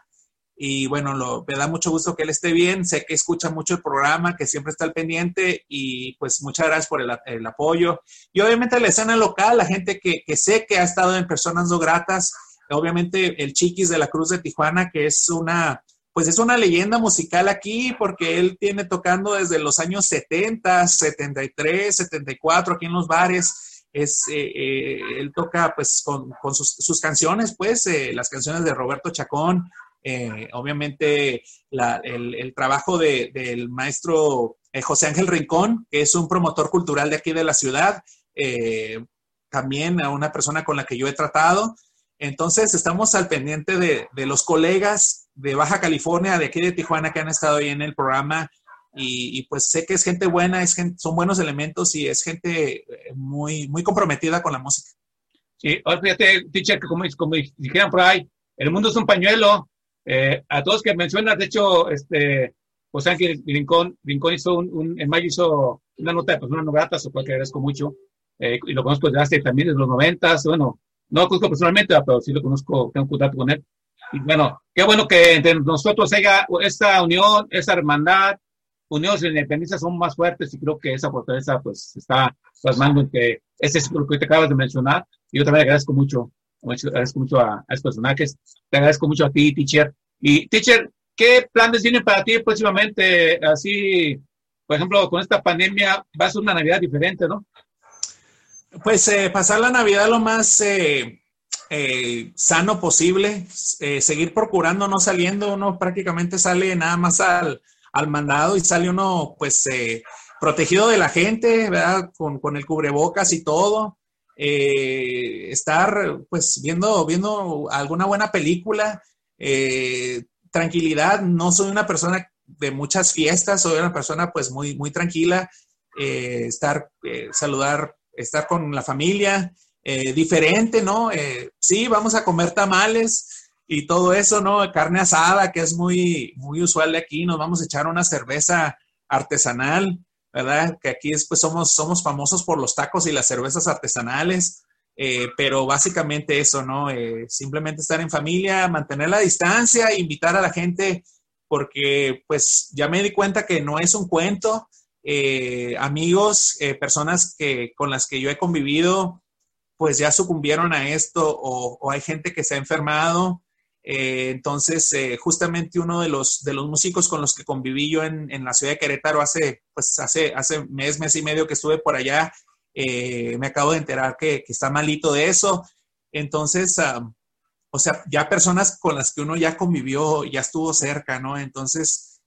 Y bueno, lo, me da mucho gusto que él esté bien. Sé que escucha mucho el programa, que siempre está al pendiente. Y pues muchas gracias por el, el apoyo. Y obviamente la escena local, la gente que, que, sé que ha estado en Personas No Gratas. Obviamente el Chiquis de la Cruz de Tijuana, que es una, pues es una leyenda musical aquí porque él tiene tocando desde los años 70, 73, 74 aquí en los bares es, eh, eh, él toca pues con, con sus, sus, canciones, pues eh, las canciones de Roberto Chacón, eh, obviamente el, trabajo de, del maestro eh, José Ángel Rincón, que es un promotor cultural de aquí de la ciudad, también a una persona con la que yo he tratado. Entonces estamos al pendiente de, los colegas de Baja California, de aquí de Tijuana, que han estado ahí en el programa y, pues sé que es gente buena, es gente, son buenos elementos y es gente eh, muy, muy comprometida con la música. Sí, ahora fíjate, teacher, que como, como dijeron por ahí, el mundo es un pañuelo. Eh, a todos que mencionas, de hecho, este, José Ángel Rincón, Rincón hizo un, un, en mayo hizo una nota de personas no gratas, o cual que agradezco mucho, eh, y lo conozco desde hace también desde los noventas, bueno, no lo conozco personalmente, pero sí lo conozco, tengo contacto con él. Y bueno, qué bueno que entre nosotros haya esa unión, esa hermandad, unidos y independencia son más fuertes y creo que esa fortaleza pues está plasmando en que ese es lo que te acabas de mencionar. Y yo también agradezco mucho, agradezco mucho a, a personajes, te agradezco mucho a ti, teacher. Y teacher, ¿qué planes tienen para ti próximamente? Así, por ejemplo, con esta pandemia va a ser una Navidad diferente, ¿no? Pues eh, pasar la Navidad lo más eh, eh, sano posible, seguir procurando no saliendo, uno prácticamente sale nada más al, al mandado y sale uno pues protegido de la gente, ¿verdad? Con, con el cubrebocas y todo. Eh, estar pues viendo, viendo alguna buena película, eh, tranquilidad, no soy una persona de muchas fiestas, soy una persona pues muy, muy tranquila, eh, estar, saludar, estar con la familia, diferente, ¿no? sí, vamos a comer tamales, y todo eso, ¿no? Carne asada, que es muy, muy usual de aquí, nos vamos a echar una cerveza artesanal, ¿verdad? Que aquí pues somos, somos famosos por los tacos y las cervezas artesanales, eh, pero básicamente eso, ¿no? Eh, simplemente estar en familia, mantener la distancia, invitar a la gente, porque pues ya me di cuenta que no es un cuento, eh, amigos, personas que, con las que yo he convivido, pues ya sucumbieron a esto o, o hay gente que se ha enfermado Eh, entonces, eh, justamente uno de los, de los músicos con los que conviví yo en, en, la ciudad de Querétaro hace, pues hace, hace mes, mes y medio que estuve por allá, eh, me acabo de enterar que, que, está malito de eso. Entonces, um, o sea, ya personas con las que uno ya convivió, ya estuvo cerca, ¿no? Entonces,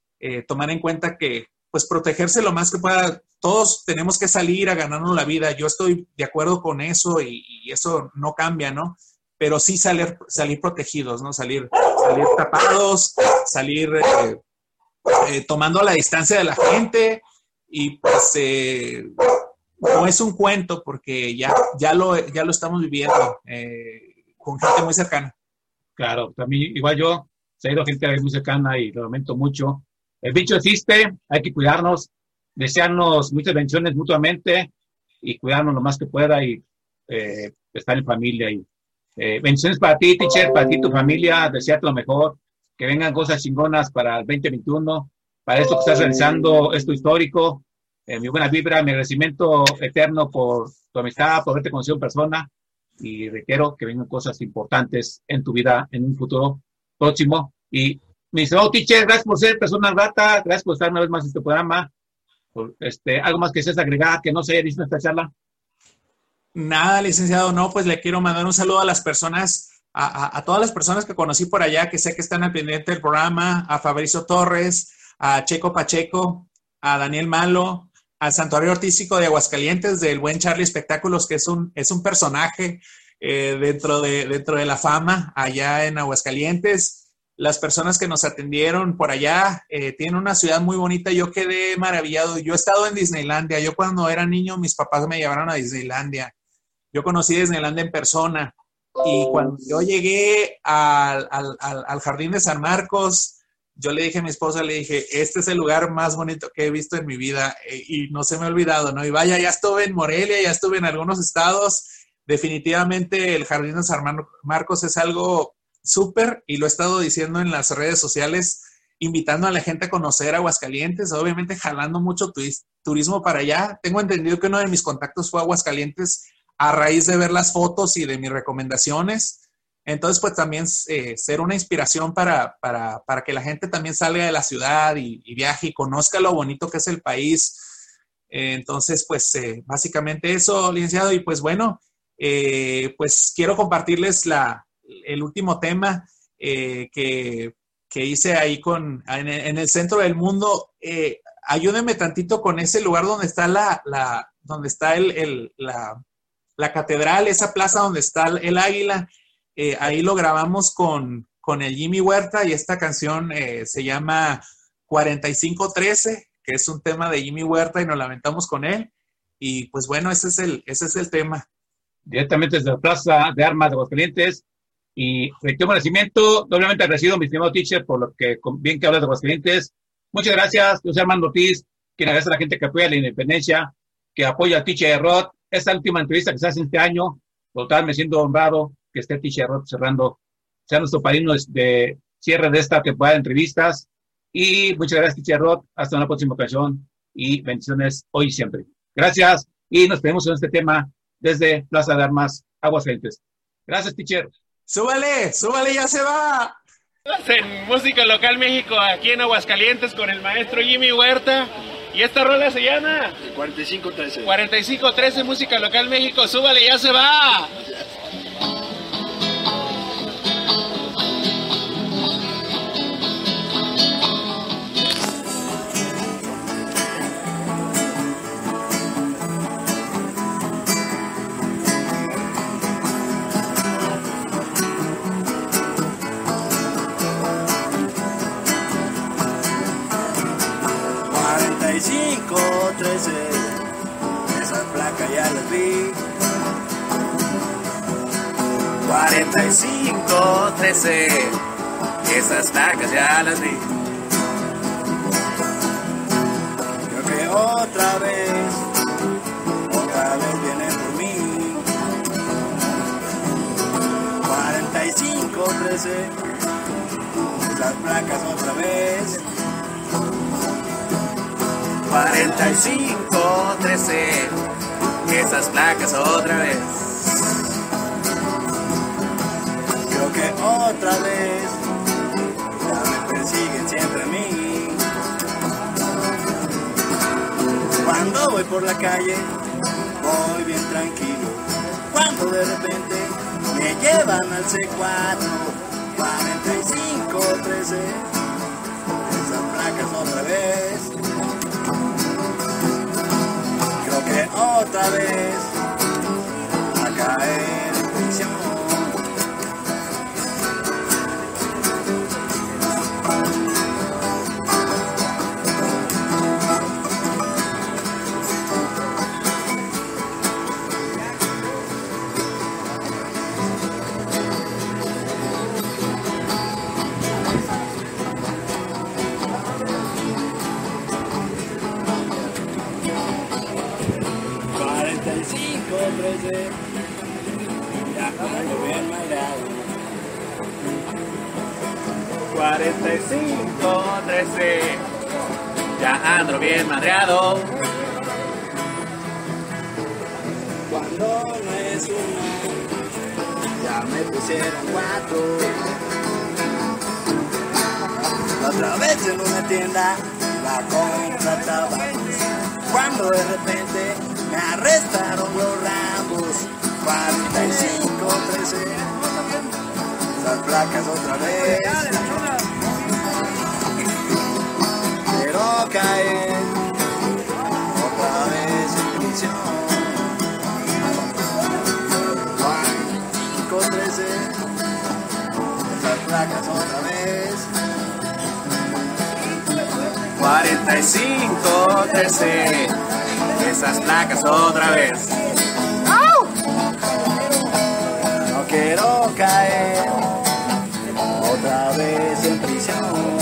tomar en cuenta que, pues, protegerse lo más que pueda. Todos tenemos que salir a ganarnos la vida. Yo estoy de acuerdo con eso y eso no cambia, ¿no? Pero sí salir, salir protegidos, ¿no? Salir, salir tapados, salir eh, eh, tomando la distancia de la gente y pues eh, no es un cuento porque ya, ya, lo, ya lo estamos viviendo eh, con gente muy cercana. Claro, también igual yo, se ha ido gente muy cercana y lo lamento mucho. El bicho existe, hay que cuidarnos, desearnos muchas bendiciones mutuamente y cuidarnos lo más que pueda y estar en familia y eh, bendiciones para ti, teacher, para ti, tu familia, desearte lo mejor, que vengan cosas chingonas para el 2021, para esto que estás realizando, esto histórico, eh, mi buena vibra, mi agradecimiento eterno por tu amistad, por haberte conocido en persona y requiero que vengan cosas importantes en tu vida en un futuro próximo. Y mi estimado teacher, gracias por ser persona rata, gracias por estar una vez más en este programa. Por, este, algo más que seas agregar, que no se haya visto en esta charla. Nada, licenciado, no, pues le quiero mandar un saludo a las personas, a, todas las personas que conocí por allá, que sé que están al pendiente del programa, a Fabricio Torres, a Checo Pacheco, a Daniel Malo, al Santuario Artístico de Aguascalientes, del buen Charlie Espectáculos, que es un, es un personaje eh, dentro, de, dentro de la fama allá en Aguascalientes. Las personas que nos atendieron por allá eh, tienen una ciudad muy bonita. Yo quedé maravillado. Yo he estado en Disneylandia. Yo cuando era niño, mis papás me llevaron a Disneylandia. Yo conocí Disneylandia en persona y cuando yo llegué al, al, al, Jardín de San Marcos, yo le dije a mi esposa, le dije, este es el lugar más bonito que he visto en mi vida eh, y no se me ha olvidado, ¿no? Y vaya, ya estuve en Morelia, ya estuve en algunos estados. Definitivamente el Jardín de San Marcos es algo súper y lo he estado diciendo en las redes sociales, invitando a la gente a conocer Aguascalientes, obviamente jalando mucho turismo para allá. Tengo entendido que uno de mis contactos fue Aguascalientes a raíz de ver las fotos y de mis recomendaciones. Entonces, pues también eh, ser una inspiración para, para, para, que la gente también salga de la ciudad y, viaje y conozca lo bonito que es el país. Eh, entonces, pues eh, básicamente eso, licenciado. Y pues bueno, pues quiero compartirles la, el último tema que, que, hice ahí con, en, en, el centro del mundo. ayúdenme tantito con ese lugar donde está la, la donde está el, el la, la catedral, esa plaza donde está el águila, eh, ahí lo grabamos con, con, el Jimmy Huerta y esta canción eh, se llama 4513, que es un tema de Jimmy Huerta y nos lamentamos con él. Y pues bueno, ese es el, ese es el tema. Directamente desde la Plaza de Armas de Aguascalientes. Y reitero agradecimiento, doblemente agradecido, mi estimado teacher, por lo que bien que hablas de Aguascalientes. Muchas gracias, José Armando Ortiz, quien agradece a la gente que apoya la independencia, que apoya al teacher Rod, esta última entrevista que se hace este año, total, me siento honrado que esté Ticharrot cerrando, sea nuestro padrino de cierre de esta temporada de entrevistas. Y muchas gracias, Ticharrot. Hasta una próxima ocasión y bendiciones hoy y siempre. Gracias y nos vemos en este tema desde Plaza de Armas, Aguascalientes. Gracias, teacher. Súbale, súbale, ya se va. En Música Local México, aquí en Aguascalientes, con el maestro Jimmy Huerta. ¿Y esta rola se llama? 4513. 4513, Música Local México. Súbale, ya se va. Esa placa ya la vi. 45, 13. Esas placas ya las vi. Creo que otra vez, otra vez viene por mí. 45, 13. Esas placas otra vez. 45, 13, esas placas otra vez. Creo que otra vez ya me persiguen siempre a mí. Cuando voy por la calle, voy bien tranquilo. Cuando de repente me llevan al C4, 45, 13, esas placas otra vez. Otra vez a caer. 45, 13. Ya ando bien madreado. Cuando no es ya me pusieron cuatro. Otra vez en una tienda, la compra tabaco. Cuando de repente me arrestaron los rambos. 45, 13. Las placas otra vez. Quiero caer otra vez en prisión. 5, 13, esas placas otra vez. 45, 13. Esas placas otra vez. No quiero caer otra vez en prisión.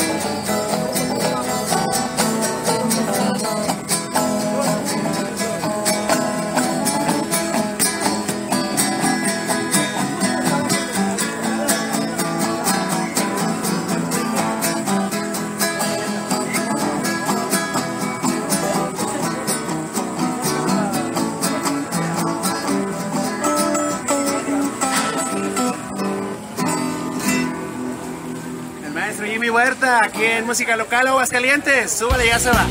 Aquí en Música Local Aguascalientes. Súbale, ya se va.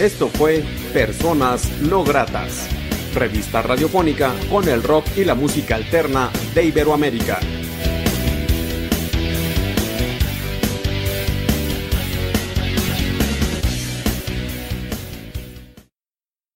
Esto fue Personas No Gratas, revista radiofónica con el rock y la música alterna de Iberoamérica.